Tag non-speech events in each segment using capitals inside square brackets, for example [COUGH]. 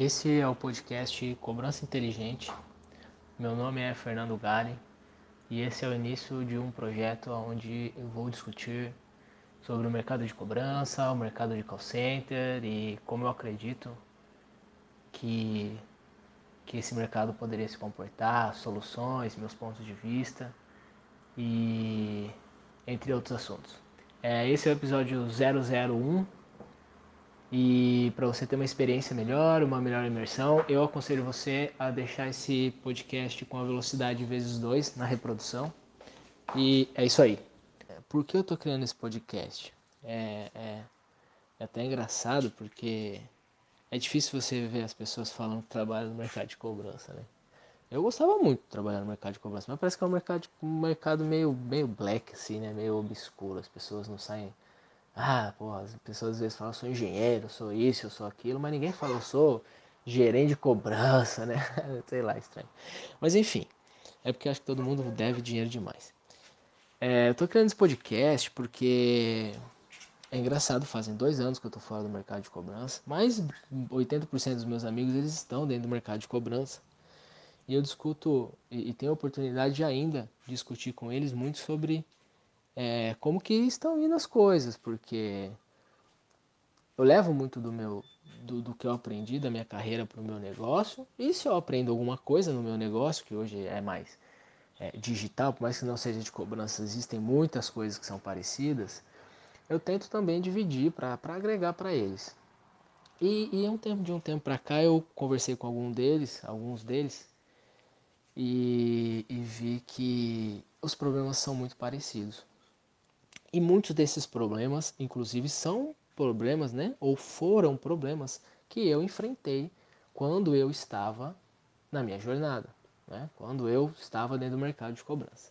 Esse é o podcast Cobrança Inteligente. Meu nome é Fernando Gari e esse é o início de um projeto onde eu vou discutir sobre o mercado de cobrança, o mercado de call center e como eu acredito que, que esse mercado poderia se comportar, soluções, meus pontos de vista e entre outros assuntos. É, esse é o episódio 001 e para você ter uma experiência melhor, uma melhor imersão, eu aconselho você a deixar esse podcast com a velocidade vezes 2 na reprodução. E é isso aí. Por que eu estou criando esse podcast? É, é, é até engraçado porque é difícil você ver as pessoas falando que trabalham no mercado de cobrança, né? Eu gostava muito de trabalhar no mercado de cobrança, mas parece que é um mercado, um mercado meio, meio black, assim, né? Meio obscuro. As pessoas não saem. Ah, pô, as pessoas às vezes falam, eu sou engenheiro, eu sou isso, eu sou aquilo, mas ninguém fala, eu sou gerente de cobrança, [LAUGHS] né? Sei lá, estranho. Mas enfim, é porque acho que todo mundo deve dinheiro demais. É, eu tô criando esse podcast porque é engraçado, fazem dois anos que eu tô fora do mercado de cobrança, mas 80% dos meus amigos eles estão dentro do mercado de cobrança. E eu discuto e, e tenho a oportunidade de discutir com eles muito sobre é, como que estão indo as coisas, porque eu levo muito do meu do, do que eu aprendi da minha carreira para o meu negócio. E se eu aprendo alguma coisa no meu negócio, que hoje é mais é, digital, por mais que não seja de cobrança, existem muitas coisas que são parecidas. Eu tento também dividir para agregar para eles. E, e um tempo de um tempo para cá eu conversei com algum deles, alguns deles, e, e vi que os problemas são muito parecidos. E muitos desses problemas, inclusive, são problemas, né? Ou foram problemas que eu enfrentei quando eu estava na minha jornada, né? Quando eu estava dentro do mercado de cobrança.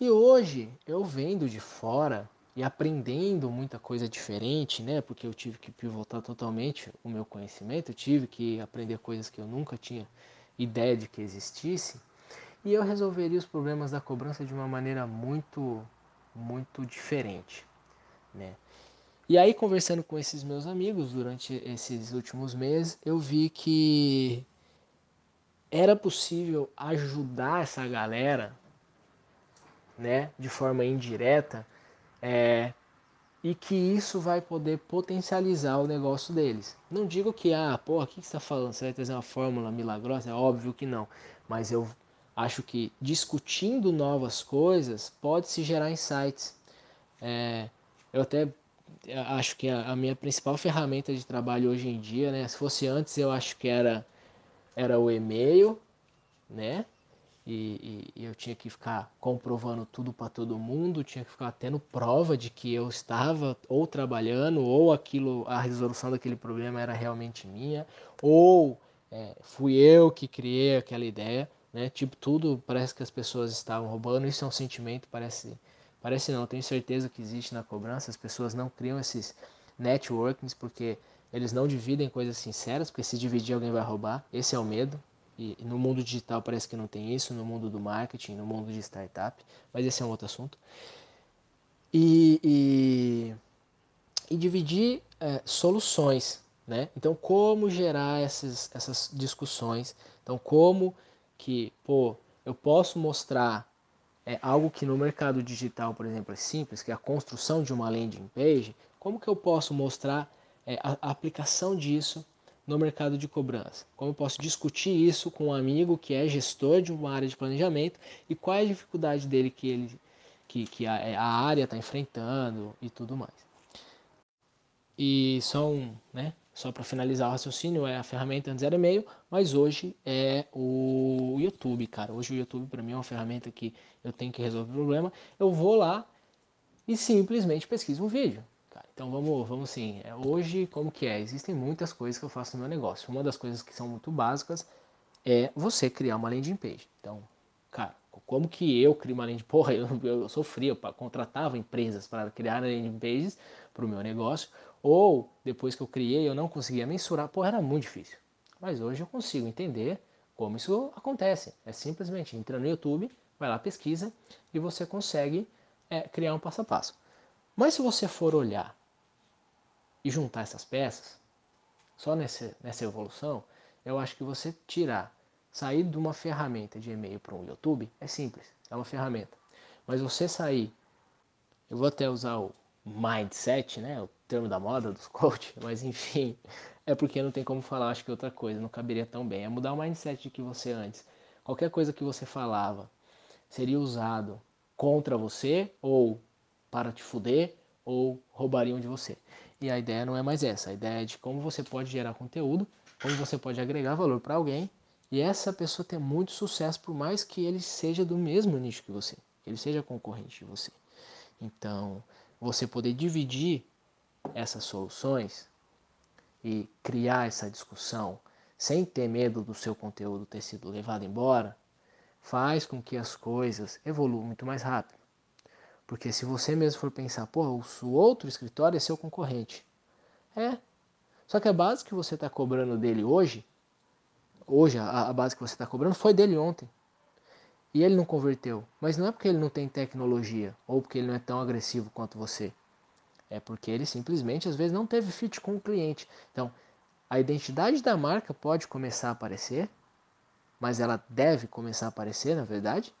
E hoje, eu vendo de fora e aprendendo muita coisa diferente, né? Porque eu tive que pivotar totalmente o meu conhecimento, eu tive que aprender coisas que eu nunca tinha ideia de que existisse, e eu resolveria os problemas da cobrança de uma maneira muito, muito diferente, né? E aí, conversando com esses meus amigos durante esses últimos meses, eu vi que era possível ajudar essa galera, né, de forma indireta, é, e que isso vai poder potencializar o negócio deles. Não digo que, ah, pô, o que você está falando? Você vai trazer uma fórmula milagrosa? É óbvio que não. Mas eu acho que discutindo novas coisas pode se gerar insights. É, eu até acho que a, a, minha principal ferramenta de trabalho hoje em dia, né? Se fosse antes, eu acho que era, era o e-mail, né? e, e, eu tinha que ficar comprovando tudo para todo mundo, tinha que ficar tendo prova de que eu estava ou trabalhando ou aquilo, a resolução daquele problema era realmente minha, ou é, fui eu que criei aquela ideia, né? Tipo, tudo parece que as pessoas estavam roubando, isso é um sentimento, parece, parece não, tenho certeza que existe na cobrança, as pessoas não criam esses networkings porque eles não dividem coisas sinceras, porque se dividir alguém vai roubar, esse é o medo, e no mundo digital parece que não tem isso, no mundo do marketing, no mundo de startup, mas esse é um outro assunto. E, e, e dividir é, soluções, né? Então, como gerar essas, essas discussões? Então, como que, pô, eu posso mostrar é, algo que no mercado digital, por exemplo, é simples, que é a construção de uma landing page, como que eu posso mostrar é, a, a aplicação disso no mercado de cobrança? Como eu posso discutir isso com um amigo que é gestor de uma área de planejamento e qual é a dificuldade dele que, ele, que, que a, a área está enfrentando e tudo mais. E um, né, só para finalizar o raciocínio, é a ferramenta antes era e-mail, mas hoje é o YouTube, cara. Hoje o YouTube para mim é uma ferramenta que eu tenho que resolver o problema. Eu vou lá e simplesmente pesquiso um vídeo. Então vamos, vamos assim, é, hoje como que é? Existem muitas coisas que eu faço no meu negócio. Uma das coisas que são muito básicas é você criar uma landing page. Então, cara, como que eu crio uma landing Porra, [LAUGHS] eu, eu sofria, eu contratava empresas para criar landing pages para o meu negócio. Ou, depois que eu criei, eu não conseguia mensurar. Porra, era muito difícil. Mas hoje eu consigo entender como isso acontece. É simplesmente entra no YouTube, vai lá, pesquisa e você consegue é, criar um passo a passo. Mas se você for olhar e juntar essas peças, só nessa, nessa evolução, eu acho que você tirar, sair de uma ferramenta de e-mail para um YouTube é simples, é uma ferramenta. Mas você sair, eu vou até usar o mindset, né, o termo da moda dos coach, [LAUGHS] mas enfim, é porque não tem como falar, acho que outra coisa, não caberia tão bem. É mudar o mindset de que você antes, qualquer coisa que você falava seria usado contra você ou para te fuder ou roubariam de você. E a ideia não é mais essa, a ideia é de como você pode gerar conteúdo, como você pode agregar valor para alguém e essa pessoa ter muito sucesso por mais que ele seja do mesmo nicho que você, que ele seja concorrente de você. Então, você poder dividir essas soluções e criar essa discussão sem ter medo do seu conteúdo ter sido levado embora, faz com que as coisas evoluam muito mais rápido. Porque se você mesmo for pensar, pô, o outro escritório é seu concorrente. É. Só que a base que você está cobrando dele hoje, hoje a, a base que você está cobrando foi dele ontem. E ele não converteu. Mas não é porque ele não tem tecnologia ou porque ele não é tão agressivo quanto você. É porque ele simplesmente às vezes não teve fit com o cliente. Então, a identidade da marca pode começar a aparecer, mas ela deve começar a aparecer, na verdade,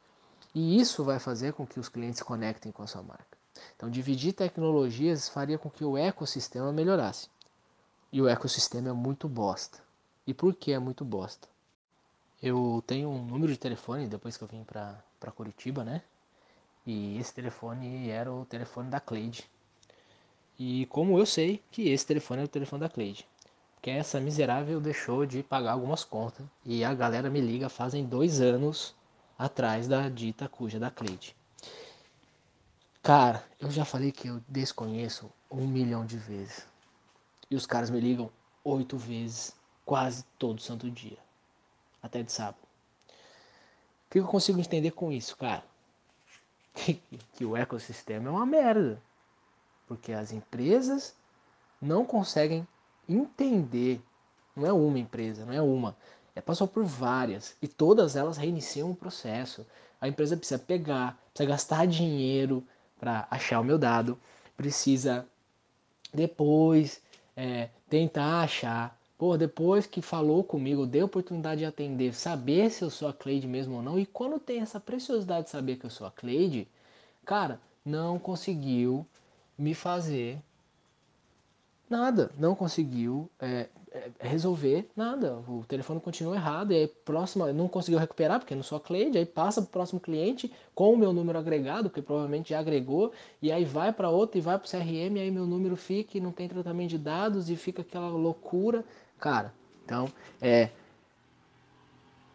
e isso vai fazer com que os clientes conectem com a sua marca. Então, dividir tecnologias faria com que o ecossistema melhorasse. E o ecossistema é muito bosta. E por que é muito bosta? Eu tenho um número de telefone depois que eu vim para Curitiba, né? E esse telefone era o telefone da Cleide. E como eu sei que esse telefone é o telefone da Cleide? Porque essa miserável deixou de pagar algumas contas. E a galera me liga fazem dois anos atrás da dita cuja da Cleide. Cara, eu já falei que eu desconheço um milhão de vezes. E os caras me ligam oito vezes, quase todo santo dia. Até de sábado. O que eu consigo entender com isso, cara? [LAUGHS] Que, que o ecossistema é uma merda. Porque as empresas não conseguem entender. Não é uma empresa, não é uma é, passou por várias e todas elas reiniciam o processo. A empresa precisa pegar, precisa gastar dinheiro para achar o meu dado, precisa depois é, tentar achar. Pô, depois que falou comigo, deu oportunidade de atender, saber se eu sou a Cleide mesmo ou não. E quando tem essa preciosidade de saber que eu sou a Cleide, cara, não conseguiu me fazer nada, não conseguiu é, é, resolver nada. O telefone continua errado e aí próxima não conseguiu recuperar porque não sou a Cleide, aí passa para o próximo cliente com o meu número agregado, que provavelmente já agregou, e aí vai para outro e vai para o CRM, e aí meu número fica e não tem tratamento de dados e fica aquela loucura. Cara, então é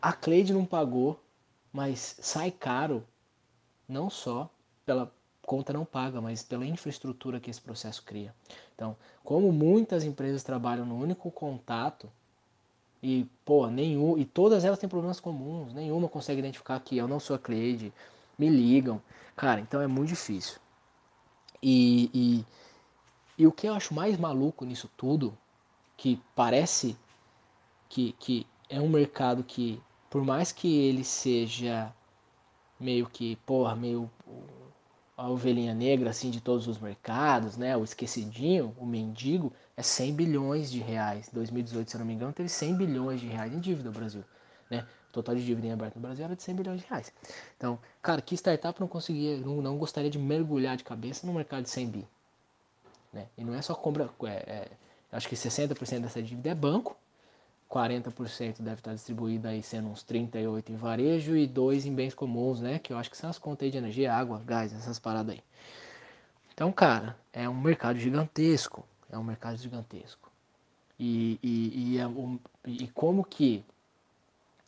a Cleide não pagou, mas sai caro não só pela conta não paga, mas pela infraestrutura que esse processo cria. Então, como muitas empresas trabalham no único contato e, pô, nenhum, e todas elas têm problemas comuns, nenhuma consegue identificar que eu não sou a Cleide, me ligam. Cara, então é muito difícil. E, e, e o que eu acho mais maluco nisso tudo, que parece que, que é um mercado que, por mais que ele seja meio que, porra, meio a ovelhinha negra assim de todos os mercados, né? O esquecidinho, o mendigo, é 100 bilhões de reais. 2018, se eu não me engano, teve 100 bilhões de reais em dívida no Brasil, né? O total de dívida em aberto no Brasil era de 100 bilhões de reais. Então, cara, que startup não conseguia, não, não gostaria de mergulhar de cabeça no mercado de 100 bi, né? E não é só compra, é, é, acho que 60% dessa dívida é banco, 40% deve estar distribuído aí sendo uns 38 em varejo e 2 em bens comuns, né? Que eu acho que são as contas aí de energia, água, gás, essas paradas aí. Então, cara, é um mercado gigantesco. É um mercado gigantesco. E, e, e, é um, e como que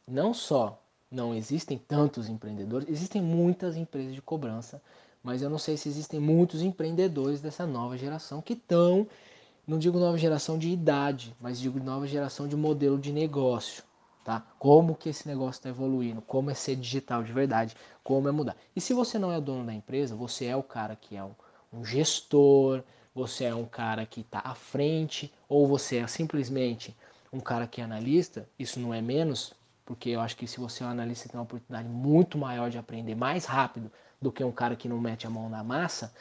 não só não existem tantos empreendedores, existem muitas empresas de cobrança, mas eu não sei se existem muitos empreendedores dessa nova geração que estão não digo nova geração de idade, mas digo nova geração de modelo de negócio, tá? Como que esse negócio está evoluindo, como é ser digital de verdade, como é mudar. E se você não é o dono da empresa, você é o cara que é um, um gestor, você é um cara que está à frente, ou você é simplesmente um cara que é analista, isso não é menos, porque eu acho que se você é um analista, você tem uma oportunidade muito maior de aprender mais rápido do que um cara que não mete a mão na massa.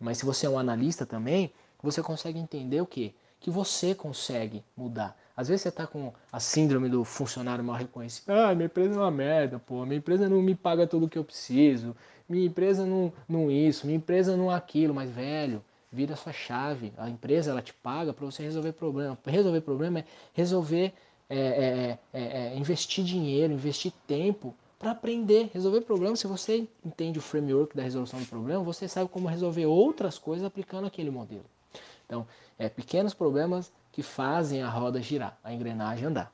Mas se você é um analista também, você consegue entender o quê? que você consegue mudar. Às vezes você está com a síndrome do funcionário mal reconhecido. Ah, minha empresa é uma merda, pô. Minha empresa não me paga tudo o que eu preciso. Minha empresa não, não isso. Minha empresa não aquilo. Mas, velho, vira sua chave. A empresa, ela te paga para você resolver problema. Resolver problema é resolver, é, é, é, é investir dinheiro, investir tempo para aprender. Resolver problema, se você entende o framework da resolução do problema, você sabe como resolver outras coisas aplicando aquele modelo. Então, é pequenos problemas que fazem a roda girar, a engrenagem andar.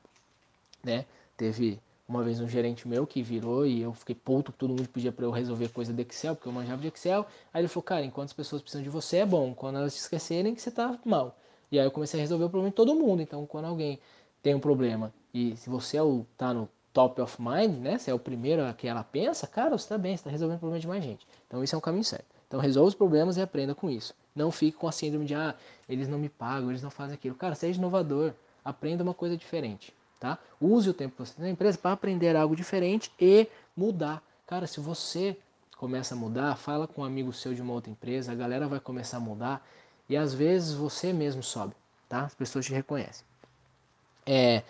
Né? Teve uma vez um gerente meu que virou e eu fiquei puto todo mundo pedia para eu resolver coisa de Excel, porque eu manjava de Excel. Aí ele falou, cara, enquanto as pessoas precisam de você é bom, quando elas te esquecerem que você tá mal. E aí eu comecei a resolver o problema de todo mundo. Então, quando alguém tem um problema e se você é o, tá no top of mind, né? Se é o primeiro a que ela pensa, cara, você está bem, você está resolvendo o problema de mais gente. Então, isso é um caminho certo. Então, resolva os problemas e aprenda com isso. Não fique com a síndrome de, ah, eles não me pagam, eles não fazem aquilo. Cara, seja inovador, aprenda uma coisa diferente, tá? Use o tempo que você tem na empresa para aprender algo diferente e mudar. Cara, se você começa a mudar, fala com um amigo seu de uma outra empresa, a galera vai começar a mudar e às vezes você mesmo sobe, tá? As pessoas te reconhecem. É,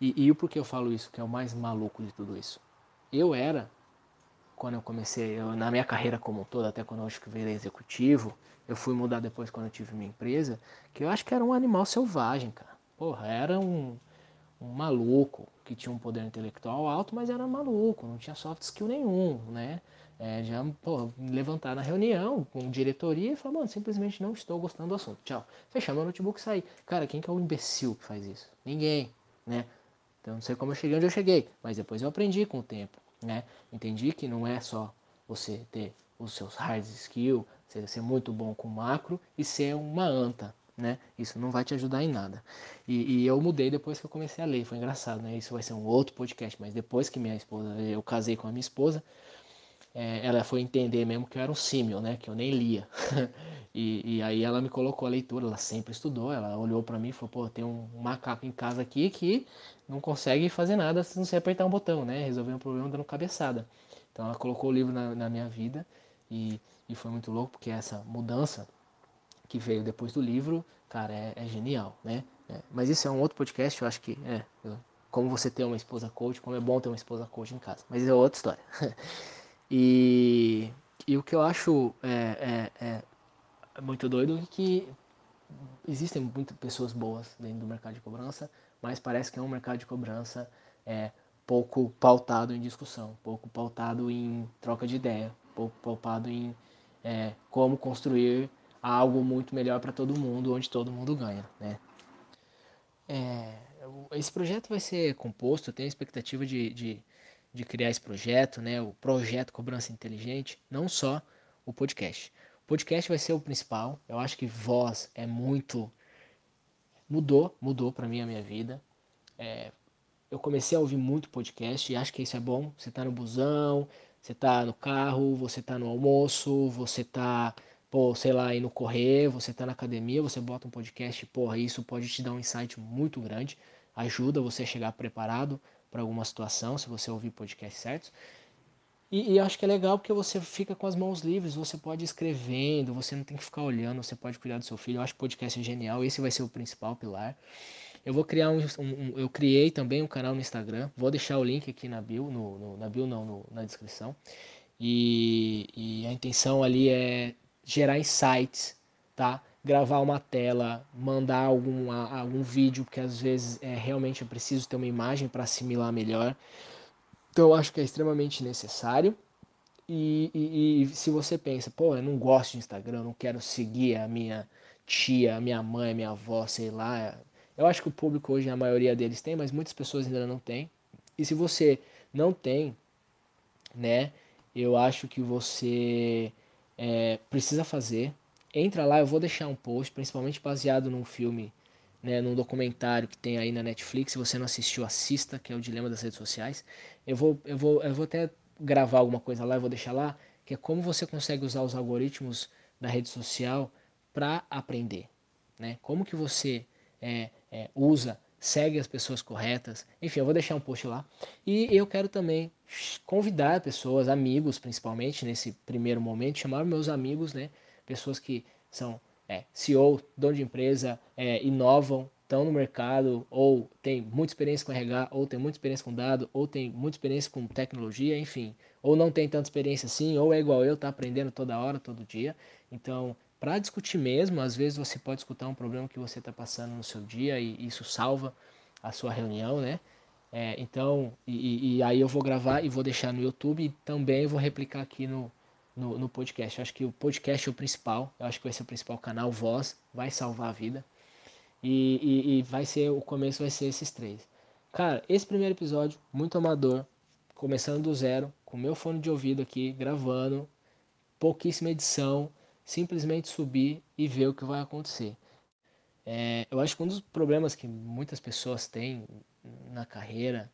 e, e o porquê eu falo isso, que é o mais maluco de tudo isso. Eu era, quando eu comecei, eu, na minha carreira como todo, até quando eu acho que virei executivo, eu fui mudar depois quando eu tive minha empresa, que eu acho que era um animal selvagem, cara. Porra, era um, um maluco que tinha um poder intelectual alto, mas era maluco, não tinha soft skill nenhum, né? É, já pô, levantar na reunião com diretoria e falar, mano, simplesmente não estou gostando do assunto. Tchau. Fechar meu notebook e sair. Cara, quem que é o imbecil que faz isso? Ninguém, né? Então não sei como eu cheguei onde eu cheguei, mas depois eu aprendi com o tempo, né? Entendi que não é só você ter os seus hard skills, ser muito bom com macro e ser uma anta, né? Isso não vai te ajudar em nada. E, e, eu mudei depois que eu comecei a ler, foi engraçado, né? Isso vai ser um outro podcast, mas depois que minha esposa, eu casei com a minha esposa, é, ela foi entender mesmo que eu era um símil, né? Que eu nem lia. [LAUGHS] e, e, aí ela me colocou a leitura, ela sempre estudou, ela olhou para mim e falou, pô, tem um macaco em casa aqui que não consegue fazer nada se não se apertar um botão, né? Resolver um problema dando cabeçada. Então ela colocou o livro na, na minha vida e, e foi muito louco, porque essa mudança que veio depois do livro, cara, é, é genial, né? É, mas isso é um outro podcast, eu acho que é. Como você ter uma esposa coach, como é bom ter uma esposa coach em casa. Mas é outra história. [LAUGHS] e, e o que eu acho é, é, é muito doido que existem muitas pessoas boas dentro do mercado de cobrança, mas parece que é um mercado de cobrança é, pouco pautado em discussão, pouco pautado em troca de ideia, pouco pautado em é, como construir algo muito melhor para todo mundo, onde todo mundo ganha. Né? É, esse projeto vai ser composto, eu tenho a expectativa de, de, de criar esse projeto, né, o projeto Cobrança Inteligente, não só o podcast. Podcast vai ser o principal, eu acho que voz é muito. Mudou, mudou para mim a minha vida. É, eu comecei a ouvir muito podcast e acho que isso é bom. Você está no busão, você está no carro, você está no almoço, você está, pô, sei lá, indo correr, você está na academia, você bota um podcast, porra, isso pode te dar um insight muito grande, ajuda você a chegar preparado para alguma situação, se você ouvir podcast certos. E, e acho que é legal porque você fica com as mãos livres, você pode ir escrevendo, você não tem que ficar olhando, você pode cuidar do seu filho. Eu acho que podcast é genial, esse vai ser o principal pilar. Eu vou criar um, um, eu criei também um canal no Instagram. Vou deixar o link aqui na bio, no, no na bio não, no, na descrição. E, e, a intenção ali é gerar insights, tá? Gravar uma tela, mandar algum, algum vídeo, porque às vezes é realmente eu preciso ter uma imagem para assimilar melhor. Então eu acho que é extremamente necessário. E, e, e, se você pensa, pô, eu não gosto de Instagram, eu não quero seguir a minha tia, a minha mãe, a minha avó, sei lá, eu acho que o público hoje, a maioria deles tem, mas muitas pessoas ainda não têm. E se você não tem, né, eu acho que você é, precisa fazer. Entra lá, eu vou deixar um post, principalmente baseado num filme, né, num documentário que tem aí na Netflix. Se você não assistiu, assista, que é o Dilema das Redes Sociais. Eu vou, eu vou, eu vou até gravar alguma coisa lá, eu vou deixar lá, que é como você consegue usar os algoritmos da rede social para aprender, né? Como que você é, é, usa, segue as pessoas corretas. Enfim, eu vou deixar um post lá. E eu quero também convidar pessoas, amigos principalmente, nesse primeiro momento, chamar meus amigos, né? Pessoas que são é, CEO, dono de empresa, é, inovam, estão no mercado, ou tem muita experiência com RH, ou tem muita experiência com dado, ou tem muita experiência com tecnologia, enfim, ou não tem tanta experiência assim, ou é igual eu, tá aprendendo toda hora, todo dia. Então, para discutir mesmo, às vezes você pode escutar um problema que você está passando no seu dia e isso salva a sua reunião, né? É, então, e, e, aí eu vou gravar e vou deixar no YouTube e também vou replicar aqui no, no, no podcast. Eu acho que o podcast é o principal, eu acho que vai ser o principal canal, voz, vai salvar a vida. E, e, e vai ser, o começo vai ser esses três. Cara, esse primeiro episódio, muito amador, começando do zero, com meu fone de ouvido aqui, gravando, pouquíssima edição, simplesmente subir e ver o que vai acontecer. É, eu acho que um dos problemas que muitas pessoas têm na carreira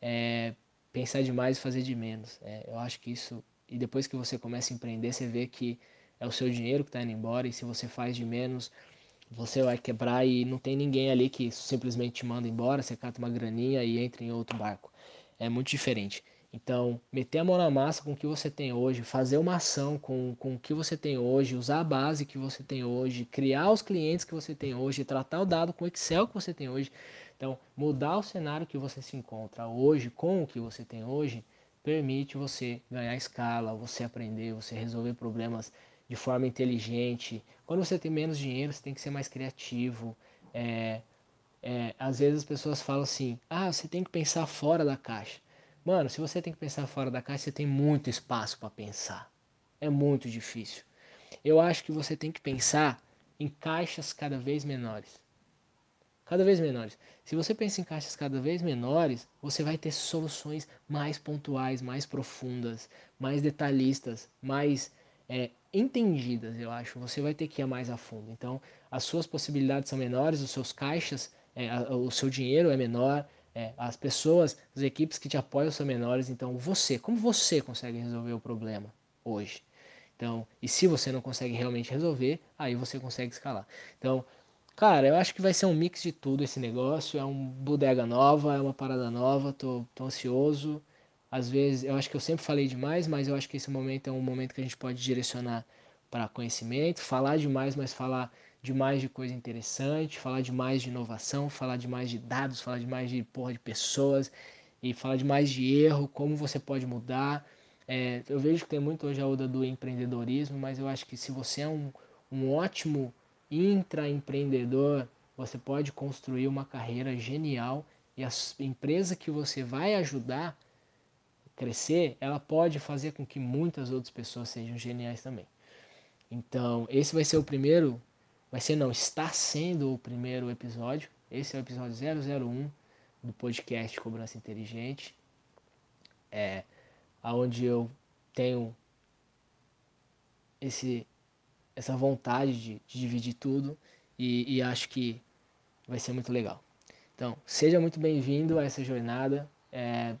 é pensar demais e fazer de menos. É, eu acho que isso e depois que você começa a empreender, você vê que é o seu dinheiro que está indo embora e se você faz de menos, você vai quebrar e não tem ninguém ali que simplesmente te manda embora, você cata uma graninha e entra em outro barco. É muito diferente. Então, meter a mão na massa com o que você tem hoje, fazer uma ação com, com o que você tem hoje, usar a base que você tem hoje, criar os clientes que você tem hoje, tratar o dado com o Excel que você tem hoje. Então, mudar o cenário que você se encontra hoje com o que você tem hoje permite você ganhar escala, você aprender, você resolver problemas de forma inteligente. Quando você tem menos dinheiro, você tem que ser mais criativo. É, é, às vezes as pessoas falam assim: ah, você tem que pensar fora da caixa. Mano, se você tem que pensar fora da caixa, você tem muito espaço para pensar. É muito difícil. Eu acho que você tem que pensar em caixas cada vez menores cada vez menores. Se você pensa em caixas cada vez menores, você vai ter soluções mais pontuais, mais profundas, mais detalhistas, mais é, entendidas, eu acho. Você vai ter que ir mais a fundo. Então, as suas possibilidades são menores, os seus caixas, é, o seu dinheiro é menor, é, as pessoas, as equipes que te apoiam são menores. Então, você, como você consegue resolver o problema hoje? Então, e se você não consegue realmente resolver, aí você consegue escalar. Então, Cara, eu acho que vai ser um mix de tudo esse negócio. É um bodega nova, é uma parada nova, tô, tô ansioso. Às vezes, eu acho que eu sempre falei demais, mas eu acho que esse momento é um momento que a gente pode direcionar para conhecimento, falar demais, mas falar demais de coisa interessante, falar demais de inovação, falar demais de dados, falar demais de porra de pessoas e falar demais de erro, como você pode mudar. É, eu vejo que tem muito hoje a onda do empreendedorismo, mas eu acho que se você é um, um ótimo intraempreendedor, você pode construir uma carreira genial e a empresa que você vai ajudar crescer, ela pode fazer com que muitas outras pessoas sejam geniais também. Então, esse vai ser o primeiro, vai ser não, está sendo o primeiro episódio. Esse é o episódio 001 do podcast Cobrança Inteligente. É aonde eu tenho esse essa vontade de, de dividir tudo e, e, acho que vai ser muito legal. Então, seja muito bem-vindo a essa jornada. É,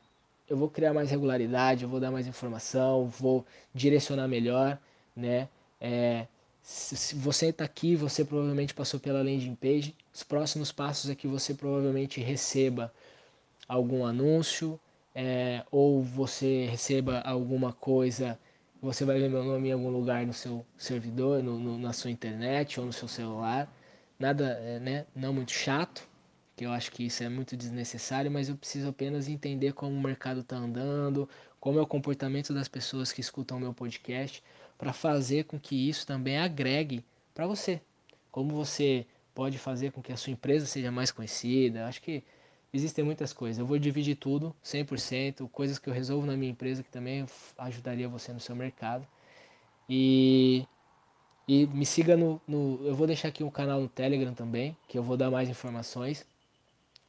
eu vou criar mais regularidade, eu vou dar mais informação, vou direcionar melhor, né? É, se, você está aqui, você provavelmente passou pela landing page. Os próximos passos é que você provavelmente receba algum anúncio é, ou você receba alguma coisa você vai ver meu nome em algum lugar no seu servidor, no, no, na sua internet ou no seu celular. Nada, é, né, não muito chato, que eu acho que isso é muito desnecessário, mas eu preciso apenas entender como o mercado está andando, como é o comportamento das pessoas que escutam meu podcast, para fazer com que isso também agregue para você. Como você pode fazer com que a sua empresa seja mais conhecida. Acho que existem muitas coisas. Eu vou dividir tudo, 100%, coisas que eu resolvo na minha empresa que também ajudaria você no seu mercado. E, e me siga no, no. Eu vou deixar aqui um canal no Telegram também, que eu vou dar mais informações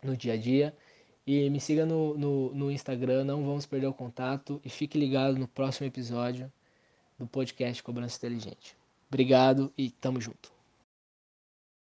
no dia a dia. E me siga no, no, no Instagram, não vamos perder o contato. E fique ligado no próximo episódio do podcast Cobrança Inteligente. Obrigado e tamo junto.